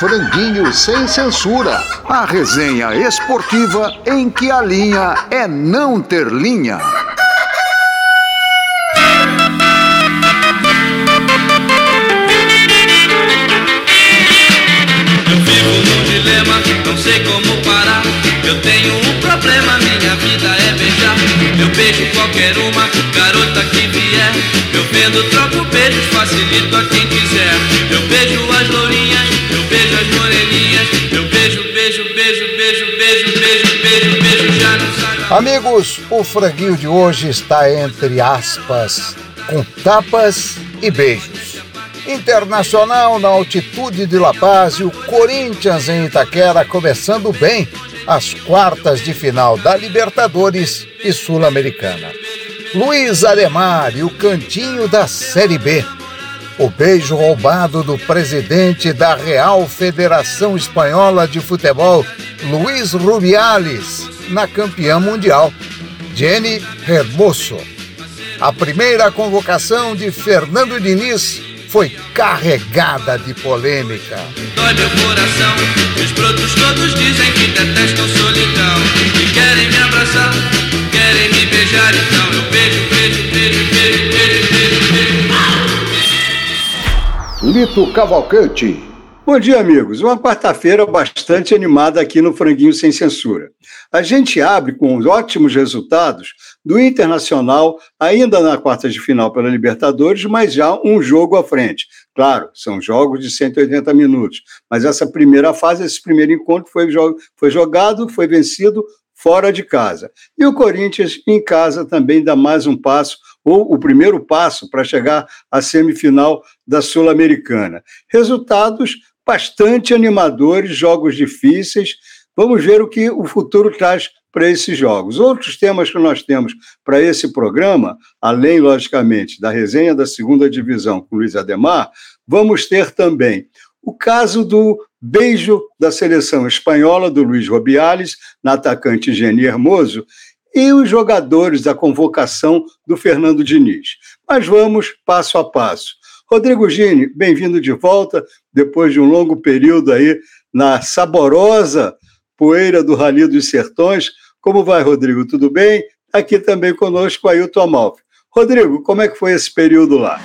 Franguinho sem censura. A resenha esportiva em que a linha é não ter linha. Eu vivo num dilema, não sei como parar. Eu tenho um problema, minha vida é beijar. Eu beijo qualquer uma, garota que vier. Eu vendo, troco beijos, facilito a Amigos, o franguinho de hoje está entre aspas, com tapas e beijos. Internacional na altitude de La Paz e o Corinthians em Itaquera começando bem as quartas de final da Libertadores e Sul-Americana. Luiz Ademar e o cantinho da Série B. O beijo roubado do presidente da Real Federação Espanhola de Futebol, Luiz Rubiales, na campeã mundial, Jenny Hermoso. A primeira convocação de Fernando Diniz foi carregada de polêmica. Dói meu coração. Os brotos todos dizem que detestam solidão. E querem me abraçar, querem me beijar. Então eu beijo, beijo, beijo, beijo, beijo, beijo, beijo. Lito Cavalcante. Bom dia, amigos. Uma quarta-feira bastante animada aqui no Franguinho Sem Censura. A gente abre com ótimos resultados do Internacional, ainda na quarta de final pela Libertadores, mas já um jogo à frente. Claro, são jogos de 180 minutos, mas essa primeira fase, esse primeiro encontro foi, foi jogado, foi vencido fora de casa. E o Corinthians, em casa, também dá mais um passo, ou o primeiro passo para chegar à semifinal da Sul-Americana. Resultados bastante animadores, jogos difíceis. Vamos ver o que o futuro traz para esses jogos. Outros temas que nós temos para esse programa, além, logicamente, da resenha da segunda divisão com Luiz Ademar, vamos ter também o caso do beijo da seleção espanhola do Luiz Robiales na atacante Geni Hermoso e os jogadores da convocação do Fernando Diniz. Mas vamos passo a passo. Rodrigo Gini, bem-vindo de volta depois de um longo período aí na saborosa poeira do Rally dos Sertões. Como vai, Rodrigo? Tudo bem? Aqui também conosco Ailton Amalfi. Rodrigo, como é que foi esse período lá?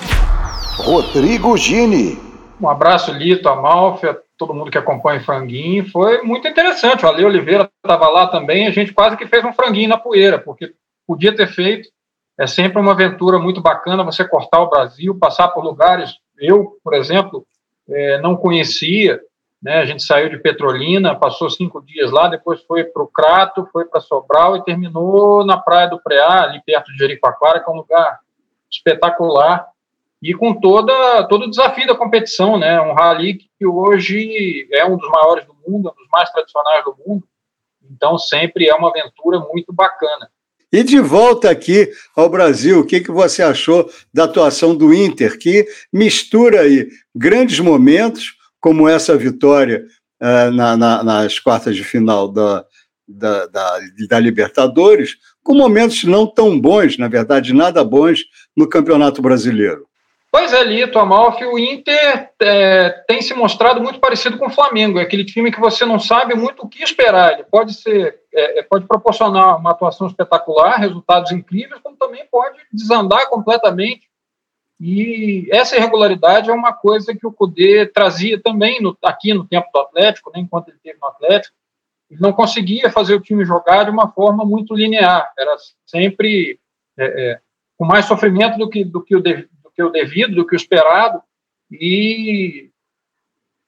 Rodrigo Gini. Um abraço, Lito, Amalfi, a todo mundo que acompanha o Franguinho. Foi muito interessante. O Ale Oliveira estava lá também. A gente quase que fez um franguinho na poeira, porque podia ter feito. É sempre uma aventura muito bacana você cortar o Brasil, passar por lugares. Eu, por exemplo, é, não conhecia. Né? A gente saiu de Petrolina, passou cinco dias lá, depois foi para o Crato, foi para Sobral e terminou na Praia do Preá, ali perto de Jericoacoara, que é um lugar espetacular e com toda todo o desafio da competição, né? Um rally que hoje é um dos maiores do mundo, um dos mais tradicionais do mundo. Então sempre é uma aventura muito bacana. E de volta aqui ao Brasil, o que, que você achou da atuação do Inter, que mistura aí grandes momentos, como essa vitória uh, na, na, nas quartas de final da, da, da, da Libertadores, com momentos não tão bons, na verdade, nada bons, no Campeonato Brasileiro? Pois é, Lito, Amalfi, o Inter é, tem se mostrado muito parecido com o Flamengo, é aquele time que você não sabe muito o que esperar, ele pode ser, é, é, pode proporcionar uma atuação espetacular, resultados incríveis, como também pode desandar completamente, e essa irregularidade é uma coisa que o Cudê trazia também no, aqui no tempo do Atlético, né, enquanto ele esteve no Atlético, ele não conseguia fazer o time jogar de uma forma muito linear, era sempre é, é, com mais sofrimento do que, do que o que o devido, do que o esperado, e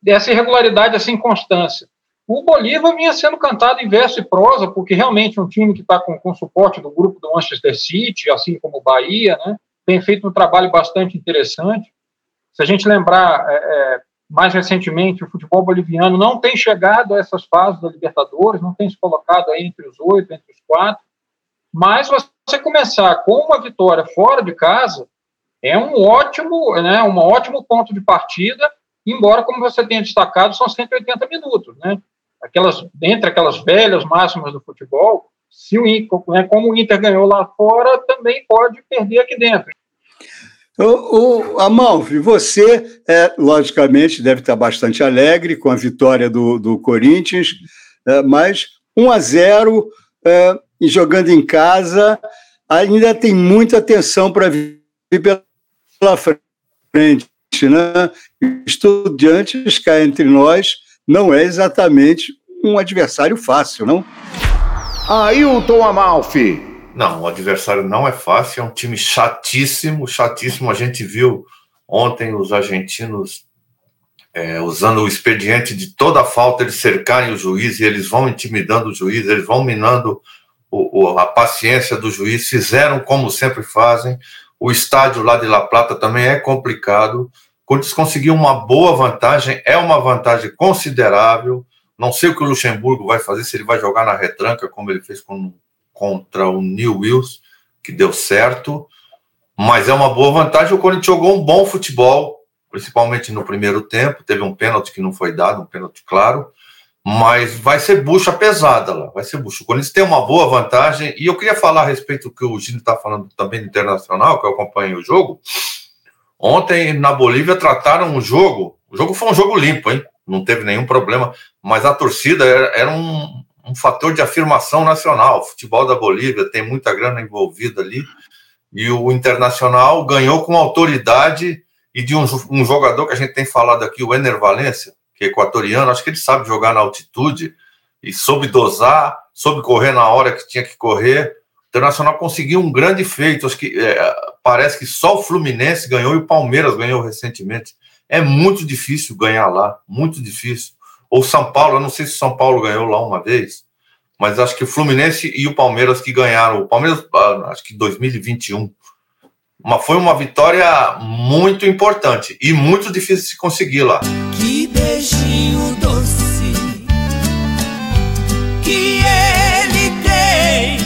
dessa irregularidade, essa inconstância. O Bolívar vinha sendo cantado em verso e prosa, porque realmente um time que está com, com suporte do grupo do Manchester City, assim como o Bahia, né, tem feito um trabalho bastante interessante. Se a gente lembrar, é, é, mais recentemente, o futebol boliviano não tem chegado a essas fases da Libertadores, não tem se colocado aí entre os oito, entre os quatro, mas você começar com uma vitória fora de casa, é um ótimo, né, um ótimo ponto de partida, embora, como você tenha destacado, são 180 minutos, né? Aquelas, entre aquelas velhas máximas do futebol, se o Inter, né, como o Inter ganhou lá fora, também pode perder aqui dentro. O, o Amalfi, você, é, logicamente, deve estar bastante alegre com a vitória do, do Corinthians, é, mas 1 a 0 é, jogando em casa, ainda tem muita atenção para vir pela frente. Né? Estudiantes cá entre nós não é exatamente um adversário fácil, não? Ailton Amalfi. Não, o adversário não é fácil, é um time chatíssimo, chatíssimo. A gente viu ontem os argentinos é, usando o expediente de toda a falta, eles cercarem o juiz e eles vão intimidando o juiz, eles vão minando o, o, a paciência do juiz, fizeram como sempre fazem. O estádio lá de La Plata também é complicado. Quando eles conseguiram uma boa vantagem, é uma vantagem considerável. Não sei o que o Luxemburgo vai fazer, se ele vai jogar na retranca, como ele fez com contra o New Wills, que deu certo, mas é uma boa vantagem. O Corinthians jogou um bom futebol, principalmente no primeiro tempo. Teve um pênalti que não foi dado, um pênalti claro, mas vai ser bucha pesada lá, vai ser bucha. O Corinthians tem uma boa vantagem, e eu queria falar a respeito do que o Gino está falando também do Internacional, que eu acompanhei o jogo. Ontem, na Bolívia, trataram o jogo. O jogo foi um jogo limpo, hein? Não teve nenhum problema, mas a torcida era, era um, um fator de afirmação nacional. O futebol da Bolívia tem muita grana envolvida ali. E o Internacional ganhou com autoridade e de um, um jogador que a gente tem falado aqui, o Ener Valência, que é equatoriano, acho que ele sabe jogar na altitude e soube dosar, soube correr na hora que tinha que correr. O Internacional conseguiu um grande feito. Acho que é, parece que só o Fluminense ganhou e o Palmeiras ganhou recentemente. É muito difícil ganhar lá, muito difícil ou São Paulo, eu não sei se São Paulo ganhou lá uma vez, mas acho que o Fluminense e o Palmeiras que ganharam, o Palmeiras, ah, acho que 2021. Uma, foi uma vitória muito importante e muito difícil de se conseguir lá. Beijinho doce que ele tem.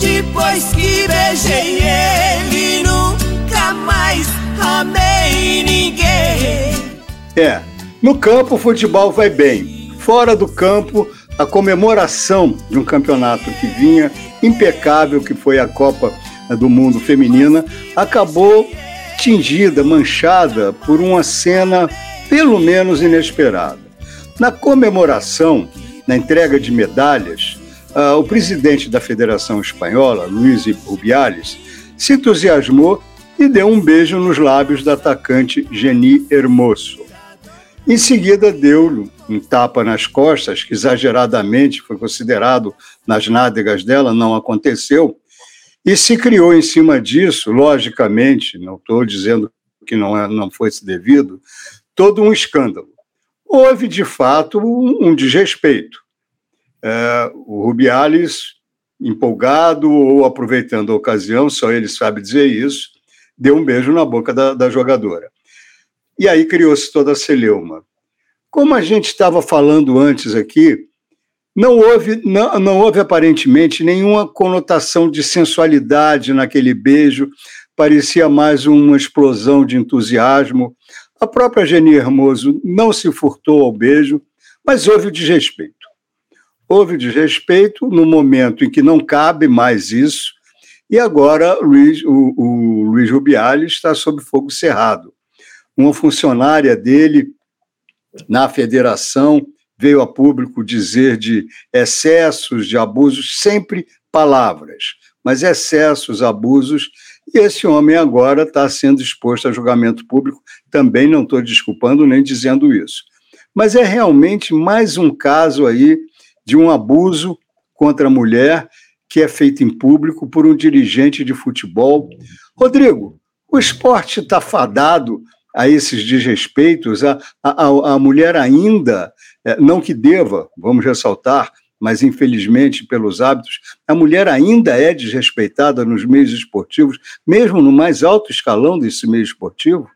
Depois que beijei ele, nunca mais amei ninguém. É, no campo, o futebol vai bem. Fora do campo, a comemoração de um campeonato que vinha impecável, que foi a Copa do Mundo Feminina, acabou tingida, manchada por uma cena pelo menos inesperada. Na comemoração, na entrega de medalhas, uh, o presidente da Federação Espanhola, Luiz Rubiales, se entusiasmou e deu um beijo nos lábios da atacante Geni Hermoso. Em seguida, deu-lhe um tapa nas costas, que exageradamente foi considerado nas nádegas dela, não aconteceu, e se criou em cima disso, logicamente, não estou dizendo que não, é, não fosse devido, todo um escândalo. Houve, de fato, um, um desrespeito. É, o Rubiales, empolgado ou aproveitando a ocasião, só ele sabe dizer isso, deu um beijo na boca da, da jogadora. E aí criou-se toda a celeuma. Como a gente estava falando antes aqui, não houve, não, não houve aparentemente nenhuma conotação de sensualidade naquele beijo, parecia mais uma explosão de entusiasmo. A própria Geni Hermoso não se furtou ao beijo, mas houve o desrespeito. Houve o desrespeito no momento em que não cabe mais isso, e agora Luiz, o, o Luiz Rubiales está sob fogo cerrado uma funcionária dele na federação veio a público dizer de excessos, de abusos, sempre palavras, mas excessos, abusos, e esse homem agora está sendo exposto a julgamento público. Também não estou desculpando nem dizendo isso. Mas é realmente mais um caso aí de um abuso contra a mulher que é feito em público por um dirigente de futebol. Rodrigo, o esporte está fadado a esses desrespeitos, a, a, a mulher ainda, é, não que deva, vamos ressaltar, mas infelizmente pelos hábitos, a mulher ainda é desrespeitada nos meios esportivos, mesmo no mais alto escalão desse meio esportivo?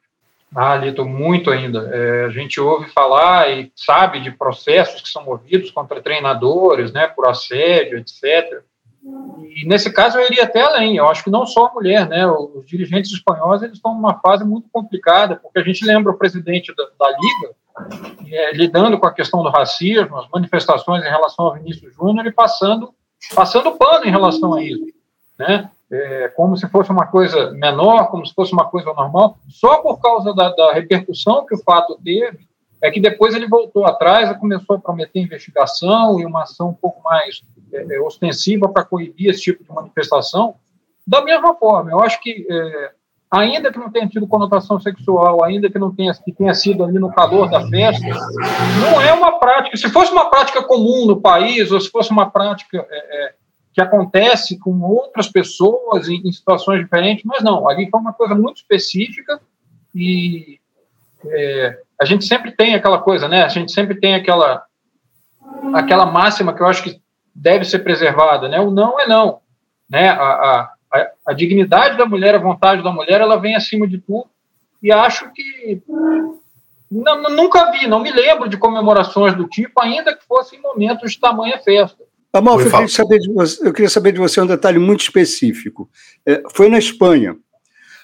Ah, Lito, muito ainda. É, a gente ouve falar e sabe de processos que são movidos contra treinadores, né, por assédio, etc. E nesse caso eu iria até além. Eu acho que não só a mulher, né? Os dirigentes espanhóis eles estão numa fase muito complicada, porque a gente lembra o presidente da, da liga é, lidando com a questão do racismo, as manifestações em relação ao Vinícius Júnior e passando passando pano em relação a isso, né? é, como se fosse uma coisa menor, como se fosse uma coisa normal, só por causa da, da repercussão que o fato teve, é que depois ele voltou atrás e começou a prometer investigação e uma ação um pouco mais é, é ostensiva para coibir esse tipo de manifestação. Da mesma forma, eu acho que, é, ainda que não tenha tido conotação sexual, ainda que não tenha, que tenha sido ali no calor da festa, não é uma prática. Se fosse uma prática comum no país, ou se fosse uma prática é, é que acontece com outras pessoas em, em, situações diferentes, mas não, ali foi uma coisa muito específica e é, a gente sempre tem aquela coisa, né? A gente sempre tem aquela aquela máxima que eu acho que deve ser preservada, né? O não é não, né? A, a, a dignidade da mulher, a vontade da mulher, ela vem acima de tudo e acho que não, nunca vi, não me lembro de comemorações do tipo, ainda que fossem em momentos de tamanha festa. Amalfi, eu, queria saber de você, eu queria saber de você um detalhe muito específico. É, foi na Espanha,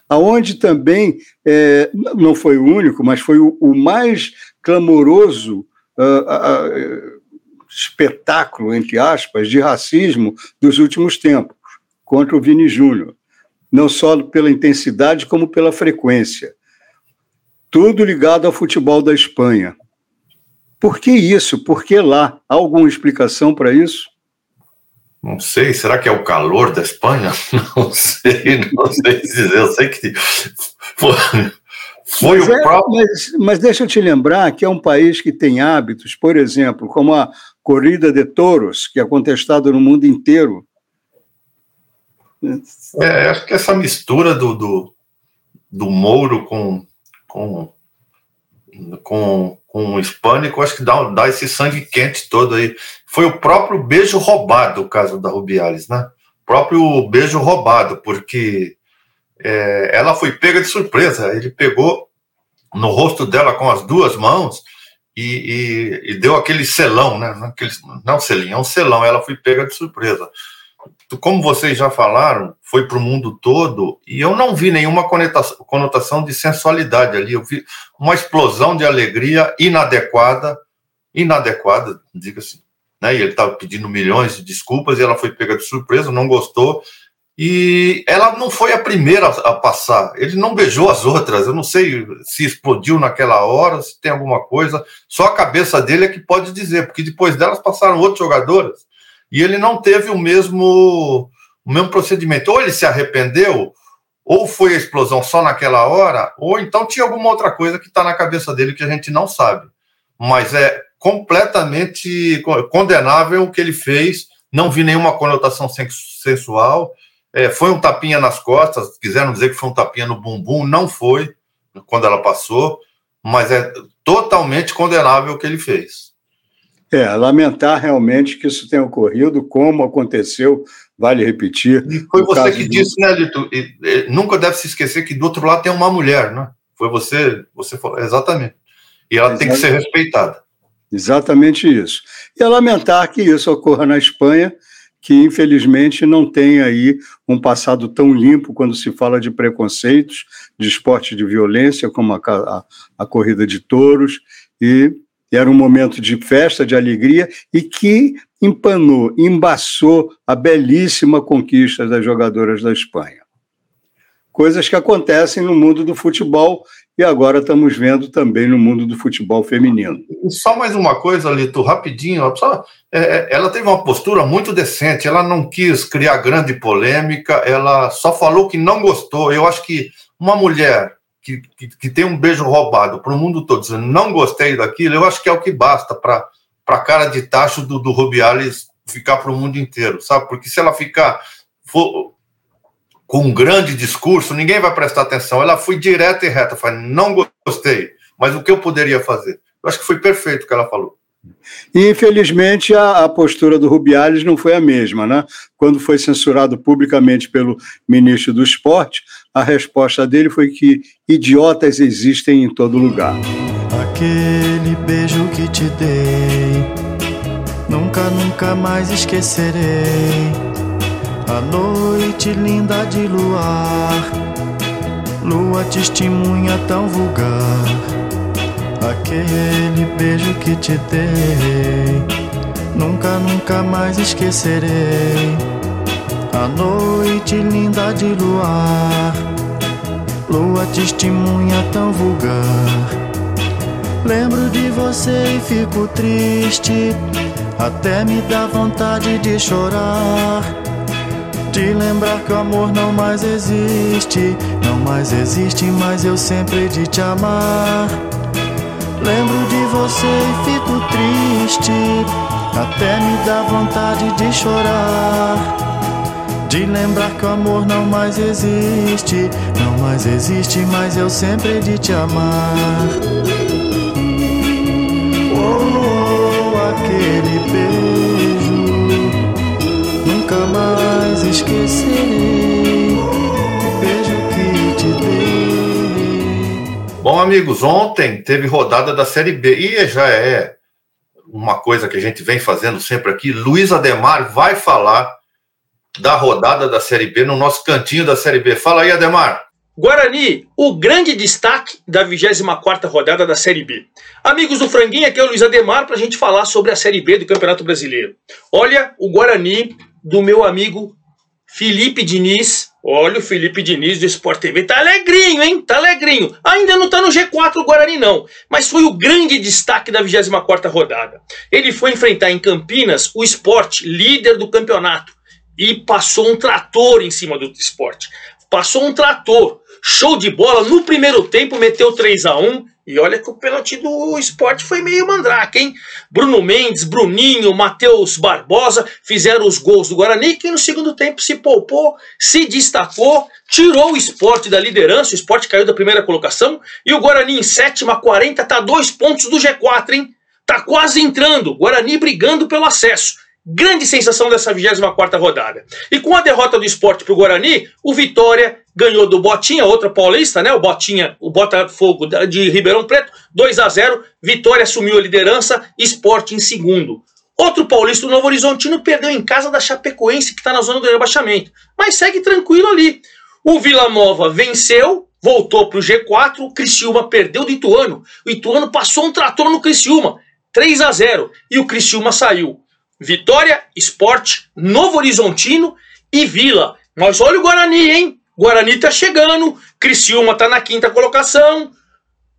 aonde também, é, não foi o único, mas foi o, o mais clamoroso uh, uh, espetáculo, entre aspas, de racismo dos últimos tempos, contra o Vini Júnior. Não só pela intensidade, como pela frequência. Tudo ligado ao futebol da Espanha. Por que isso? Por que lá? Há alguma explicação para isso? Não sei, será que é o calor da Espanha? Não sei, não sei dizer. Eu sei que foi, foi o é, próprio. Mas, mas, deixa eu te lembrar que é um país que tem hábitos, por exemplo, como a corrida de touros, que é contestada no mundo inteiro. É, acho que essa mistura do, do, do Mouro com, com, com com o hispânico, acho que dá, dá esse sangue quente todo aí. Foi o próprio beijo roubado, o caso da Rubiales, né? O próprio beijo roubado, porque é, ela foi pega de surpresa. Ele pegou no rosto dela com as duas mãos e, e, e deu aquele selão, né? Aquele, não selinho, é um selão. Ela foi pega de surpresa como vocês já falaram, foi para o mundo todo e eu não vi nenhuma conotação, de sensualidade ali. Eu vi uma explosão de alegria inadequada, inadequada, diga-se. Né? E ele estava pedindo milhões de desculpas e ela foi pega de surpresa, não gostou. E ela não foi a primeira a passar. Ele não beijou as outras. Eu não sei se explodiu naquela hora, se tem alguma coisa. Só a cabeça dele é que pode dizer, porque depois delas passaram outros jogadores e ele não teve o mesmo, o mesmo procedimento. Ou ele se arrependeu, ou foi a explosão só naquela hora, ou então tinha alguma outra coisa que está na cabeça dele que a gente não sabe. Mas é completamente condenável o que ele fez. Não vi nenhuma conotação sensual. É, foi um tapinha nas costas. Quiseram dizer que foi um tapinha no bumbum, não foi quando ela passou. Mas é totalmente condenável o que ele fez. É, lamentar realmente que isso tenha ocorrido, como aconteceu, vale repetir. E foi você que do... disse, né, Lito? E, e, nunca deve se esquecer que do outro lado tem uma mulher, né? Foi você, você falou, exatamente. E ela exatamente. tem que ser respeitada. Exatamente isso. E é lamentar que isso ocorra na Espanha, que infelizmente não tem aí um passado tão limpo quando se fala de preconceitos, de esporte de violência, como a, a, a corrida de touros, e era um momento de festa, de alegria, e que empanou, embaçou a belíssima conquista das jogadoras da Espanha. Coisas que acontecem no mundo do futebol e agora estamos vendo também no mundo do futebol feminino. Só mais uma coisa, Lito, rapidinho. Só, é, é, ela teve uma postura muito decente, ela não quis criar grande polêmica, ela só falou que não gostou. Eu acho que uma mulher que, que, que tem um beijo roubado para o mundo todo, dizendo não gostei daquilo, eu acho que é o que basta para a cara de tacho do, do Rubiales ficar para o mundo inteiro, sabe? Porque se ela ficar for, com um grande discurso, ninguém vai prestar atenção. Ela foi direta e reta, falou, não gostei, mas o que eu poderia fazer? Eu acho que foi perfeito o que ela falou. E, infelizmente, a, a, postura do Rubiales não foi a mesma. Né? Quando foi censurado publicamente pelo ministro do Esporte, a resposta dele foi que idiotas existem em todo lugar. Aquele beijo que te dei, nunca, nunca mais esquecerei. A noite linda de luar, lua testemunha tão vulgar Aquele beijo que te dei, nunca, nunca mais esquecerei. A noite linda de luar, lua testemunha tão vulgar. Lembro de você e fico triste, até me dá vontade de chorar. De lembrar que o amor não mais existe, não mais existe, mas eu sempre de te amar. Lembro de você e fico triste, até me dá vontade de chorar. De lembrar que o amor não mais existe, não mais existe, mas eu sempre de te amar. Oh, aquele beijo, nunca mais esquecerei. O beijo que te dei. Bom, amigos, ontem teve rodada da Série B e já é uma coisa que a gente vem fazendo sempre aqui. Luiz Ademar vai falar da rodada da Série B no nosso cantinho da Série B. Fala aí, Ademar. Guarani, o grande destaque da 24ª rodada da Série B. Amigos do Franguinho, aqui é o Luiz Ademar para a gente falar sobre a Série B do Campeonato Brasileiro. Olha o Guarani do meu amigo Felipe Diniz. Olha o Felipe Diniz do Sport TV. Tá alegrinho, hein? Tá alegrinho. Ainda não tá no G4 o Guarani, não. Mas foi o grande destaque da 24ª rodada. Ele foi enfrentar em Campinas o Sport, líder do campeonato. E passou um trator em cima do esporte. Passou um trator. Show de bola. No primeiro tempo, meteu 3 a 1 E olha que o pênalti do esporte foi meio mandrake, hein? Bruno Mendes, Bruninho, Matheus Barbosa fizeram os gols do Guarani, que no segundo tempo se poupou, se destacou, tirou o esporte da liderança. O esporte caiu da primeira colocação. E o Guarani em sétima, 40, tá dois pontos do G4, hein? Tá quase entrando. Guarani brigando pelo acesso. Grande sensação dessa 24 rodada. E com a derrota do esporte para o Guarani, o Vitória ganhou do Botinha, outra paulista, né? O Botinha, o Botafogo de Ribeirão Preto, 2 a 0 Vitória assumiu a liderança, esporte em segundo. Outro paulista, o Novo Horizontino, perdeu em casa da Chapecoense, que está na zona do rebaixamento. Mas segue tranquilo ali. O Vila Nova venceu, voltou para o G4, o Criciúma perdeu do Ituano. O Ituano passou um trator no Criciúma, 3 a 0 E o Criciúma saiu. Vitória, Esporte, Novo Horizontino e Vila. Mas olha o Guarani, hein? Guarani tá chegando, Criciúma tá na quinta colocação,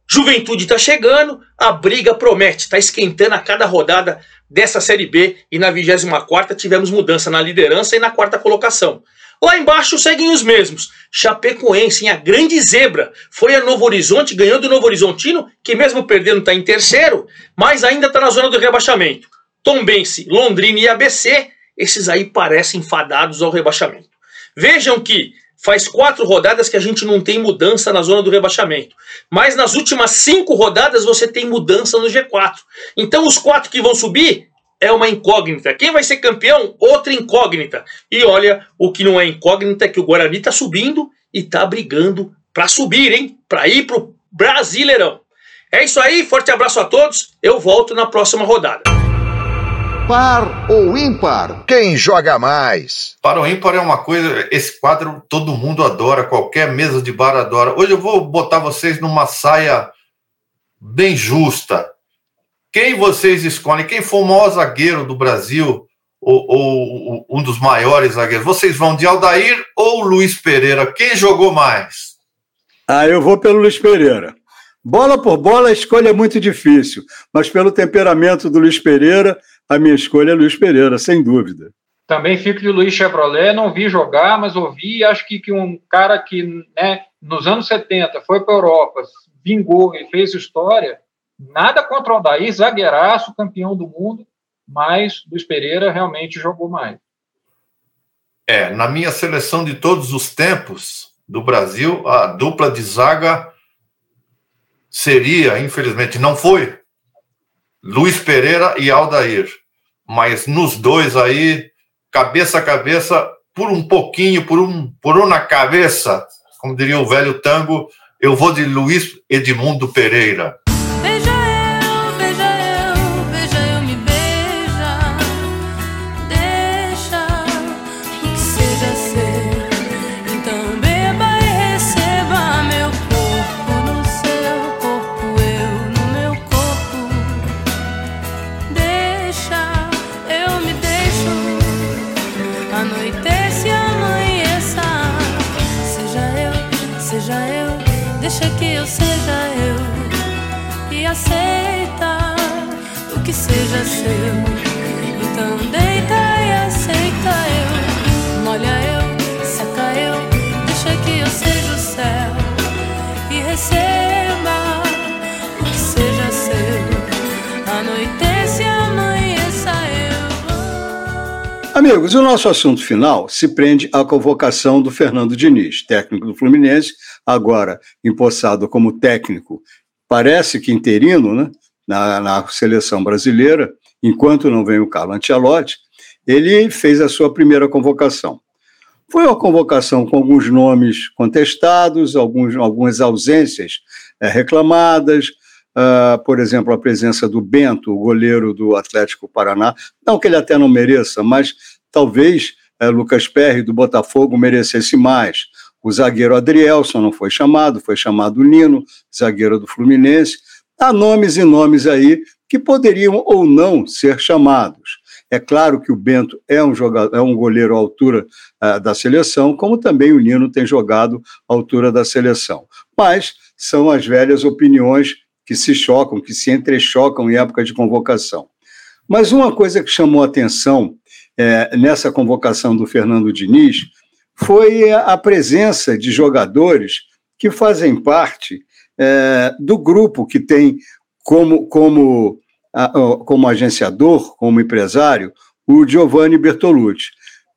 Juventude tá chegando, a briga promete, tá esquentando a cada rodada dessa Série B e na 24 tivemos mudança na liderança e na quarta colocação. Lá embaixo seguem os mesmos. Chapecoense, a grande zebra, foi a Novo Horizonte, ganhando o Novo Horizontino, que mesmo perdendo está em terceiro, mas ainda está na zona do rebaixamento. Tombense, Londrina e ABC, esses aí parecem fadados ao rebaixamento. Vejam que faz quatro rodadas que a gente não tem mudança na zona do rebaixamento. Mas nas últimas cinco rodadas você tem mudança no G4. Então os quatro que vão subir é uma incógnita. Quem vai ser campeão? Outra incógnita. E olha, o que não é incógnita é que o Guarani está subindo e está brigando para subir, hein? Para ir para o Brasileirão. É isso aí, forte abraço a todos. Eu volto na próxima rodada. Par ou ímpar? Quem joga mais? Para o ímpar é uma coisa, esse quadro todo mundo adora, qualquer mesa de bar adora. Hoje eu vou botar vocês numa saia bem justa. Quem vocês escolhem? Quem for o maior zagueiro do Brasil, ou, ou um dos maiores zagueiros? Vocês vão de Aldair ou Luiz Pereira? Quem jogou mais? Ah, eu vou pelo Luiz Pereira. Bola por bola, a escolha é muito difícil, mas pelo temperamento do Luiz Pereira, a minha escolha é Luiz Pereira, sem dúvida. Também fico de Luiz Chevrolet, não vi jogar, mas ouvi, acho que, que um cara que né, nos anos 70 foi para a Europa, vingou e fez história, nada contra o Daí, zagueiraço, campeão do mundo, mas Luiz Pereira realmente jogou mais. É, na minha seleção de todos os tempos do Brasil, a dupla de zaga seria, infelizmente, não foi, Luiz Pereira e Aldair. Mas nos dois aí, cabeça a cabeça, por um pouquinho, por um por uma cabeça, como diria o velho tango, eu vou de Luiz Edmundo Pereira. Seja o céu e receba seja. Anoitece, amanheça eu. Amigos, o nosso assunto final se prende à convocação do Fernando Diniz, técnico do Fluminense, agora empossado como técnico, parece que interino, né, na, na seleção brasileira, enquanto não vem o Carlo Ancelotti, ele fez a sua primeira convocação. Foi uma convocação com alguns nomes contestados, alguns, algumas ausências é, reclamadas, uh, por exemplo, a presença do Bento, o goleiro do Atlético Paraná, não que ele até não mereça, mas talvez é, Lucas Perry, do Botafogo, merecesse mais. O zagueiro Adrielson não foi chamado, foi chamado Nino, zagueiro do Fluminense. Há nomes e nomes aí que poderiam ou não ser chamados. É claro que o Bento é um, jogador, é um goleiro à altura uh, da seleção, como também o Nino tem jogado à altura da seleção. Mas são as velhas opiniões que se chocam, que se entrechocam em época de convocação. Mas uma coisa que chamou atenção é, nessa convocação do Fernando Diniz foi a presença de jogadores que fazem parte é, do grupo que tem como, como, como agenciador, como empresário, o Giovanni Bertolucci,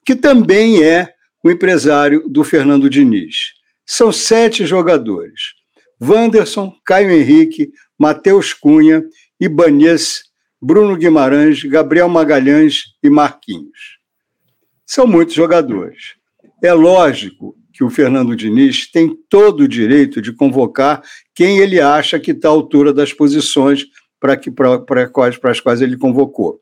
que também é o empresário do Fernando Diniz. São sete jogadores: Wanderson, Caio Henrique, Matheus Cunha, Ibanez, Bruno Guimarães, Gabriel Magalhães e Marquinhos. São muitos jogadores. É lógico que o Fernando Diniz tem todo o direito de convocar quem ele acha que está à altura das posições para quais, as quais ele convocou.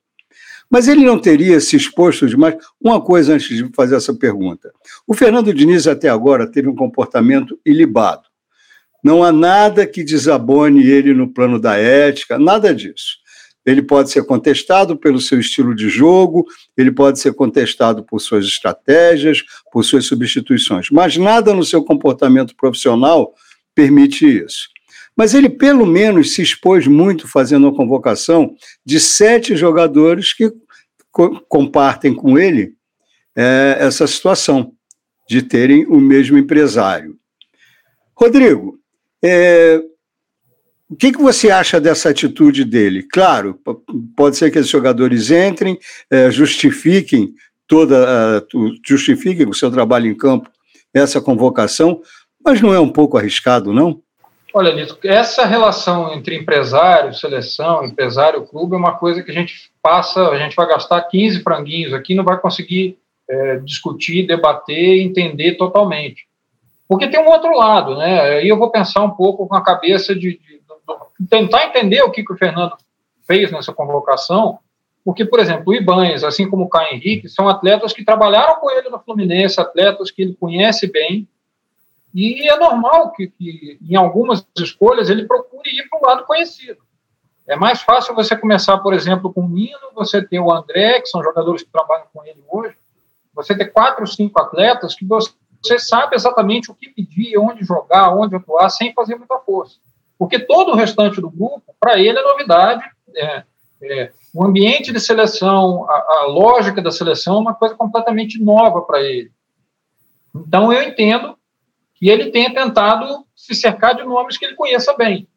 Mas ele não teria se exposto demais. Uma coisa antes de fazer essa pergunta. O Fernando Diniz, até agora, teve um comportamento ilibado. Não há nada que desabone ele no plano da ética, nada disso. Ele pode ser contestado pelo seu estilo de jogo, ele pode ser contestado por suas estratégias, por suas substituições, mas nada no seu comportamento profissional permite isso. Mas ele, pelo menos, se expôs muito fazendo a convocação de sete jogadores que co compartem com ele é, essa situação de terem o mesmo empresário. Rodrigo, é, o que, que você acha dessa atitude dele? Claro, pode ser que esses jogadores entrem, é, justifiquem toda, justifiquem o seu trabalho em campo, essa convocação, mas não é um pouco arriscado, não? Olha, Lito, essa relação entre empresário, seleção, empresário, clube é uma coisa que a gente passa, a gente vai gastar 15 franguinhos aqui, não vai conseguir é, discutir, debater, entender totalmente. Porque tem um outro lado, né? Aí eu vou pensar um pouco com a cabeça de, de tentar entender o que, que o Fernando fez nessa convocação, porque, por exemplo, o Ibanez, assim como o Caio Henrique, são atletas que trabalharam com ele no Fluminense, atletas que ele conhece bem, e é normal que, que em algumas escolhas ele procure ir para o lado conhecido. É mais fácil você começar, por exemplo, com o Nino, você ter o André, que são jogadores que trabalham com ele hoje, você ter quatro, cinco atletas que você, você sabe exatamente o que pedir, onde jogar, onde atuar, sem fazer muita força. Porque todo o restante do grupo, para ele, é novidade. É, é, o ambiente de seleção, a, a, lógica da seleção é uma coisa completamente nova para ele. Então, eu entendo que ele tenha tentado se cercar de nomes que ele conheça bem.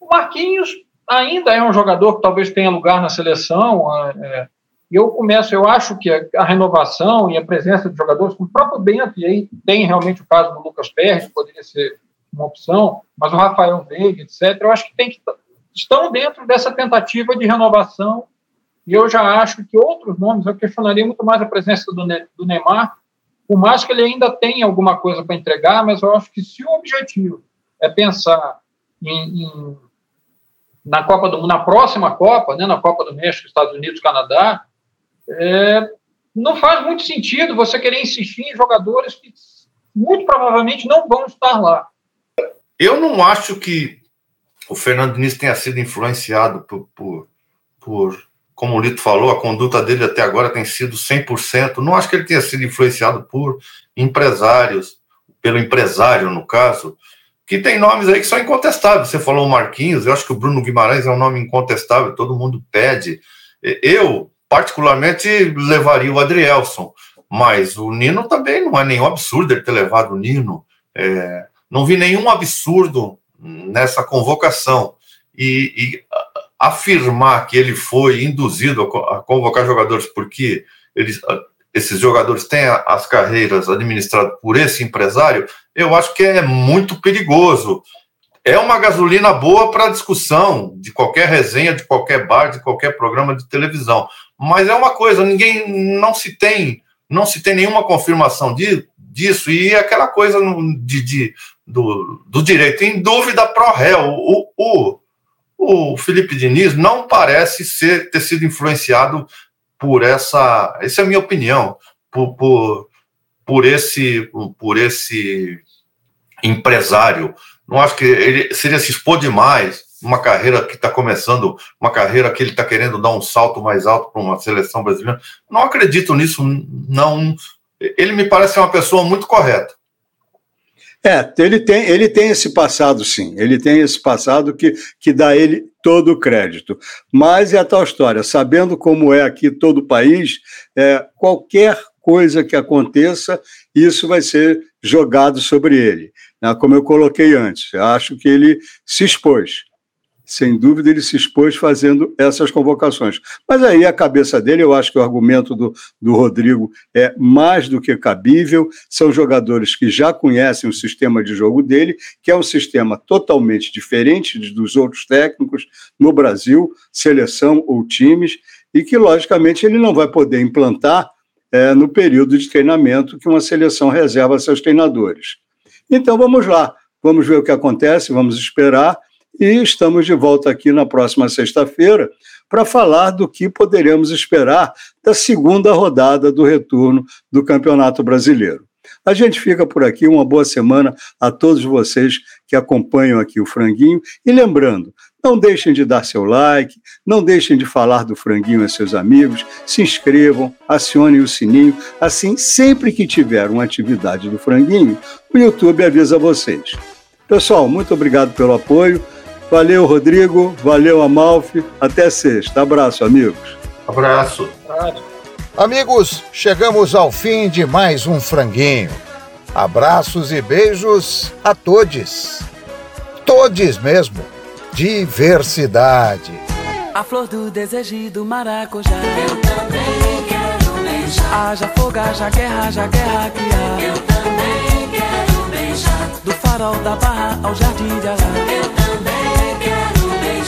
O Marquinhos ainda é um jogador que talvez tenha lugar na seleção. É, eu começo, eu acho que a, renovação e a presença de jogadores, como o próprio Bento, e aí tem realmente o caso do Lucas Pérez, poderia ser uma opção, mas o Rafael Veiga, etc., eu acho que tem que estão dentro dessa tentativa de renovação. E eu já acho que outros nomes, eu questionaria muito mais a presença do, do Neymar, por mais que ele ainda tenha alguma coisa para entregar, mas eu acho que se o objetivo é pensar em, em na Copa do na próxima Copa, né, na Copa do México, Estados Unidos, Canadá, é, não faz muito sentido você querer insistir em jogadores que muito provavelmente não vão estar lá. Eu não acho que o Fernando Diniz tenha sido influenciado por, por, por, como o Lito falou, a conduta dele até agora tem sido 100%. Não acho que ele tenha sido influenciado por empresários, pelo empresário, no caso, que tem nomes aí que são incontestáveis. Você falou o Marquinhos, eu acho que o Bruno Guimarães é um nome incontestável, todo mundo pede. Eu, particularmente, levaria o Adrielson, mas o Nino também não é nenhum absurdo ele ter levado o Nino. É, não vi nenhum absurdo nessa convocação. E, e afirmar que ele foi induzido a, convocar jogadores porque eles, esses jogadores têm as carreiras administradas por esse empresário, eu acho que é muito perigoso. É uma gasolina boa para discussão de qualquer resenha, de qualquer bar, de qualquer programa de televisão. Mas é uma coisa, ninguém não se tem, não se tem nenhuma confirmação de, disso, e é aquela coisa de, de do, do direito, em dúvida pro réu. O, o, o Felipe Diniz não parece ser, ter sido influenciado por essa, essa é a minha opinião, por, por, por esse por esse empresário. Não acho que ele seria se expor demais uma carreira que está começando, uma carreira que ele está querendo dar um salto mais alto para uma seleção brasileira. Não acredito nisso, não. Ele me parece uma pessoa muito correta. É, ele tem, ele tem esse passado, sim. Ele tem esse passado que, que dá ele todo o crédito. Mas é a tal história, sabendo como é aqui todo o país, é, qualquer coisa que aconteça, isso vai ser jogado sobre ele. Né? Como eu coloquei antes, acho que ele se expôs sem dúvida, ele se expôs fazendo essas convocações. Mas aí a cabeça dele, eu acho que o argumento do, do Rodrigo é mais do que cabível. São jogadores que já conhecem o sistema de jogo dele, que é um sistema totalmente diferente dos outros técnicos no Brasil, seleção ou times, e que, logicamente, ele não vai poder implantar é, no período de treinamento que uma seleção reserva a seus treinadores. Então vamos lá, vamos ver o que acontece, vamos esperar e estamos de volta aqui na próxima sexta-feira para falar do que poderemos esperar da segunda rodada do retorno do Campeonato Brasileiro. A gente fica por aqui, uma boa semana a todos vocês que acompanham aqui o Franguinho. E lembrando, não deixem de dar seu like, não deixem de falar do Franguinho a seus amigos, se inscrevam, acionem o sininho. Assim, sempre que tiver uma atividade do Franguinho, o YouTube avisa vocês. Pessoal, muito obrigado pelo apoio. Valeu, Rodrigo. Valeu, Amalfi. Até sexta. Abraço, amigos. Abraço. Amigos, chegamos ao fim de mais um franguinho. Abraços e beijos a todos. Todos mesmo. Diversidade. A flor do desejo do maracujá. Eu também quero beijar. Haja fogo, haja guerra, haja guerra que há. Eu também quero beijar. Do farol da barra ao jardim de Alá.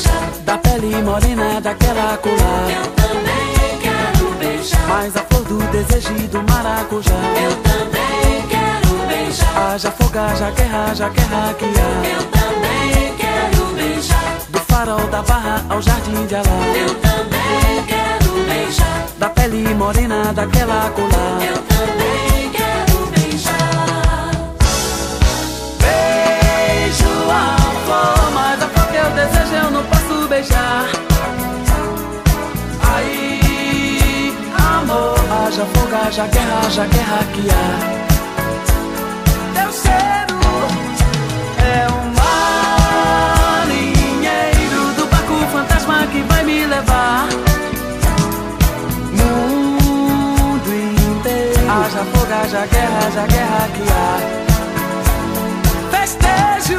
Também da pele morena daquela cor. Eu também quero beijar. Mas a flor do desejo do maracujá. Eu também quero beijar. Haja fogo, haja guerra, haja guerra que há. Eu também quero beijar. Do farol da barra ao jardim de Alá. Eu também quero beijar. Da pele morena daquela cor. Eu também haja guerra, haja guerra que há. Teu cheiro é um marinheiro do barco fantasma que vai me levar. Mundo inteiro, haja fogo, haja guerra, haja guerra que há. Festejo.